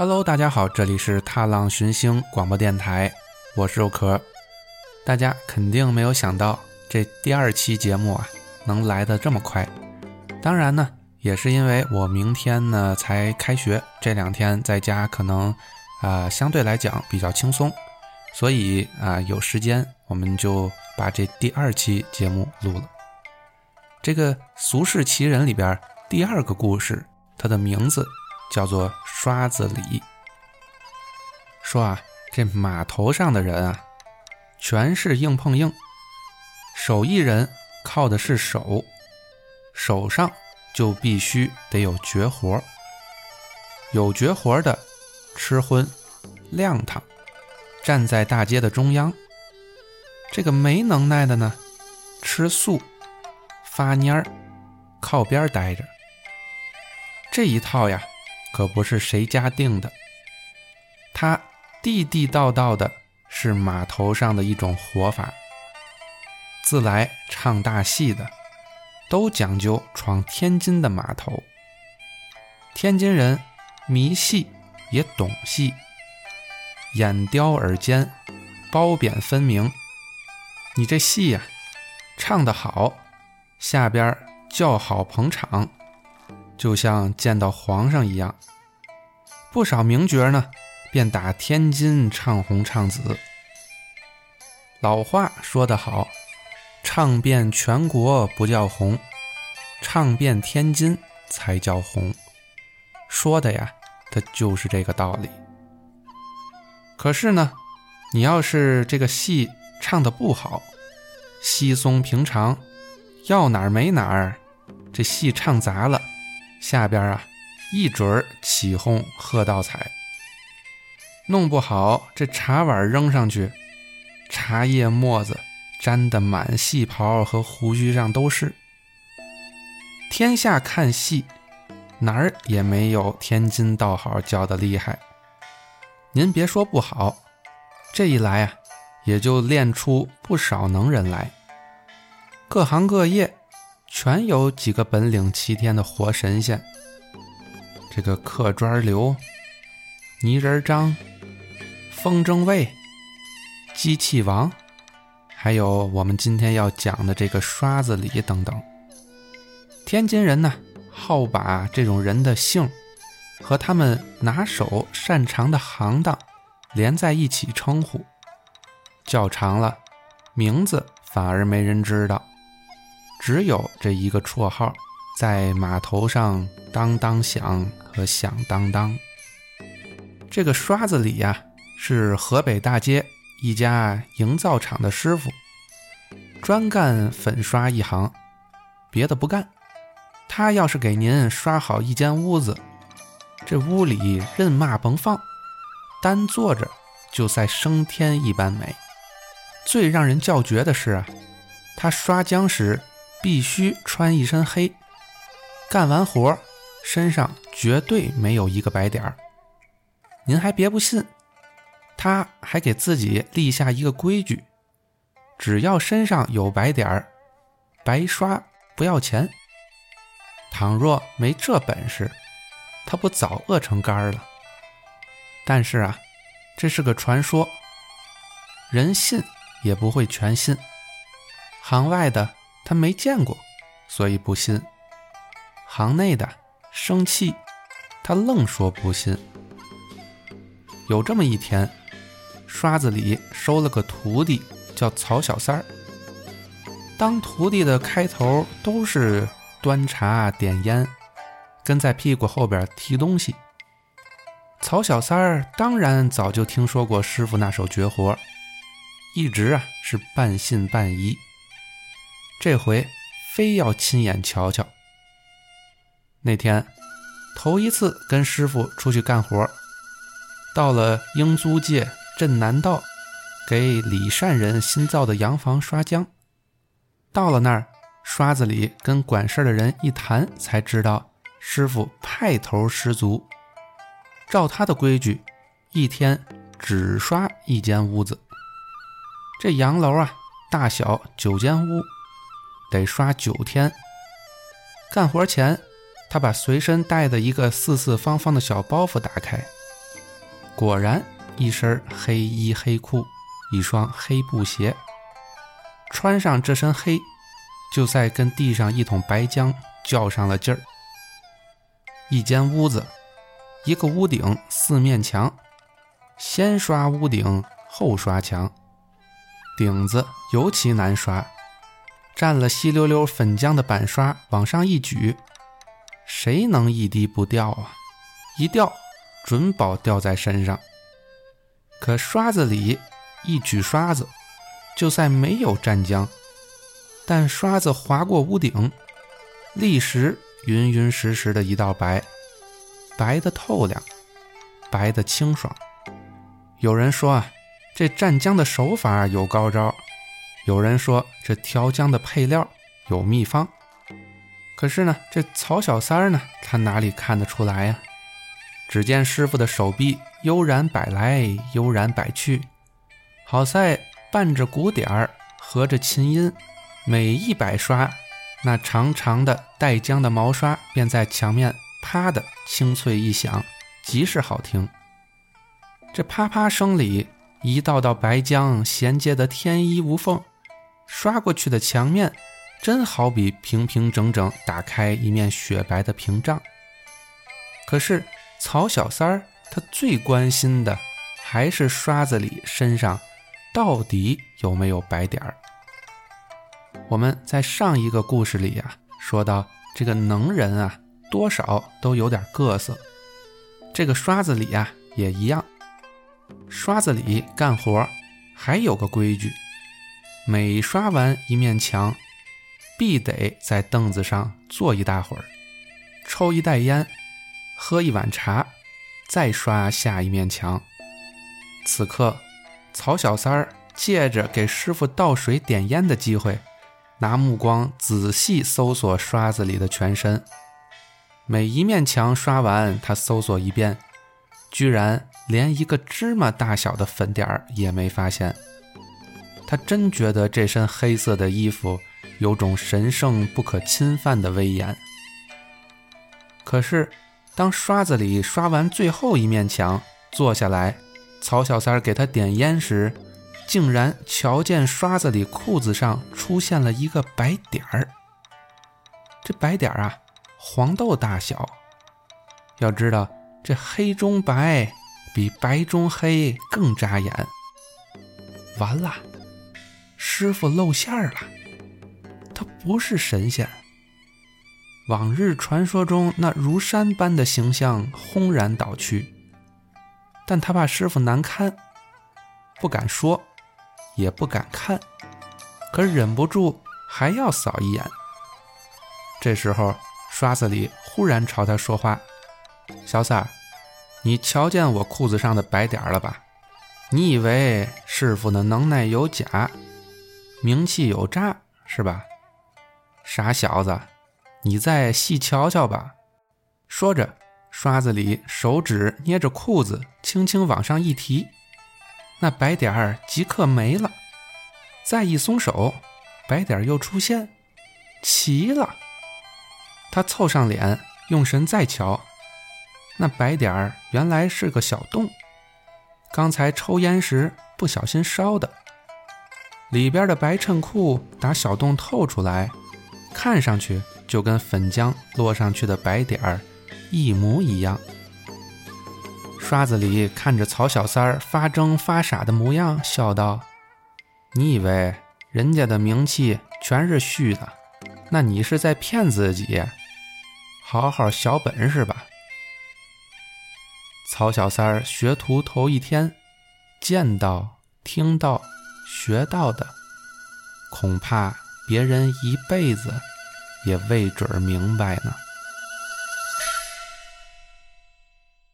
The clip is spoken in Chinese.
Hello，大家好，这里是踏浪寻星广播电台，我是肉壳。大家肯定没有想到这第二期节目啊能来得这么快。当然呢，也是因为我明天呢才开学，这两天在家可能啊、相对来讲比较轻松，所以啊、有时间我们就把这第二期节目录了。这个《俗世奇人》里边第二个故事，它的名字叫做刷子李。说啊，这码头上的人啊，全是硬碰硬，手艺人靠的是手，手上就必须得有绝活，有绝活的吃荤亮堂，站在大街的中央。这个没能耐的呢，吃素发蔫儿，靠边待着。这一套呀，可不是谁家定的，它地地道道的是码头上的一种活法。自来唱大戏的，都讲究闯天津的码头。天津人迷戏也懂戏，眼刁耳尖，褒贬分明。你这戏呀、唱得好，下边叫好捧场。就像见到皇上一样。不少名角呢，便打天津唱红唱紫。老话说得好，唱遍全国不叫红，唱遍天津才叫红。说的呀，它就是这个道理。可是呢，你要是这个戏唱得不好，稀松平常，要哪儿没哪儿，这戏唱砸了。下边啊，一准儿起哄喝倒彩。弄不好这茶碗扔上去，茶叶沫子沾得满戏袍和胡须上都是。天下看戏，哪儿也没有天津道好叫的厉害。您别说不好，这一来啊，也就练出不少能人来。各行各业。全有几个本领齐天的活神仙。这个刻砖刘、泥人张、风筝卫、机器王，还有我们今天要讲的这个刷子李等等。天津人呢，好把这种人的姓和他们拿手擅长的行当连在一起称呼，叫长了，名字反而没人知道。只有这一个绰号，在码头上当当响和响当当。这个刷子李呀、是河北大街一家营造厂的师傅，专干粉刷一行，别的不干。他要是给您刷好一间屋子，这屋里任嘛甭放，单坐着就赛升天一般美。最让人叫绝的是啊，他刷浆时。必须穿一身黑，干完活身上绝对没有一个白点儿。您还别不信，他还给自己立下一个规矩：只要身上有白点儿，白刷不要钱。倘若没这本事，他不早饿成干儿了？但是啊，这是个传说，人信也不会全信，行外的。他没见过，所以不信。行内的生气，他愣说不信。有这么一天，刷子李收了个徒弟，叫曹小三儿。当徒弟的开头都是端茶点烟，跟在屁股后边提东西。曹小三儿当然早就听说过师傅那手绝活，一直啊是半信半疑。这回非要亲眼瞧瞧。那天头一次跟师傅出去干活，到了英租界镇南道，给李善人新造的洋房刷浆。到了那儿，刷子李跟管事的人一谈，才知道师傅派头十足。照他的规矩，一天只刷一间屋子。这洋楼啊，大小九间屋。得刷九天。干活前，他把随身带的一个四四方方的小包袱打开，果然一身黑衣黑裤，一双黑布鞋。穿上这身黑，就在跟地上一桶白浆较上了劲儿。一间屋子，一个屋顶，四面墙，先刷屋顶，后刷墙，顶子尤其难刷，蘸了稀溜溜粉浆的板刷往上一举，谁能一滴不掉啊？一掉，准保掉在身上。可刷子里一举刷子。就算没有蘸浆，但刷子划过屋顶，立时匀匀实实的一道白，白的透亮，白的清爽。有人说啊，这蘸浆的手法有高招；有人说这调浆的配料有秘方。可是呢，这曹小三儿呢，他哪里看得出来呀？只见师傅的手臂悠然摆来，悠然摆去，好在。伴着鼓点儿，合着琴音，每一百刷，那长长的带浆的毛刷便在墙面啪的清脆一响，极是好听。这啪啪声里，一道道白浆衔接得天衣无缝，刷过去的墙面，真好比平平整整打开一面雪白的屏障。可是曹小三儿他最关心的，还是刷子里身上。到底有没有白点儿？我们在上一个故事里呀，说到这个能人啊，多少都有点个色。这个刷子里呀也一样。刷子里干活还有个规矩：每刷完一面墙，必得在凳子上坐一大会儿，抽一袋烟，喝一碗茶，再刷下一面墙。此刻。曹小三儿借着给师傅倒水点烟的机会，拿目光仔细搜索刷子里的全身。每一面墙刷完，他搜索一遍，居然连一个芝麻大小的粉点儿也没发现。他真觉得这身黑色的衣服有种神圣不可侵犯的威严。可是，当刷子里刷完最后一面墙，坐下来。曹小三给他点烟时，竟然瞧见刷子里裤子上出现了一个白点儿。这白点儿啊，黄豆大小。要知道，这黑中白比白中黑更扎眼。完了，师傅露馅了，不是神仙。往日传说中那如山般的形象轰然倒去。但他怕师傅难堪，不敢说，也不敢看，可忍不住还要扫一眼。这时候，刷子里忽然朝他说话：“小三儿，你瞧见我裤子上的白点了吧？你以为师傅的能耐有假，名气有诈是吧？傻小子，你再细瞧瞧吧。”说着。刷子里手指捏着裤子，轻轻往上一提，那白点儿即刻没了。再一松手，白点儿又出现，齐了。他凑上脸，用神再瞧，那白点儿原来是个小洞，刚才抽烟时不小心烧的。里边的白衬裤打小洞透出来，看上去就跟粉浆落上去的白点儿。一模一样。刷子李看着曹小三儿发怔发傻的模样，笑道：“你以为人家的名气全是虚的？那你是在骗自己。好好小本事吧。”曹小三儿学徒头一天，见到、听到、学到的，恐怕别人一辈子也未准明白呢。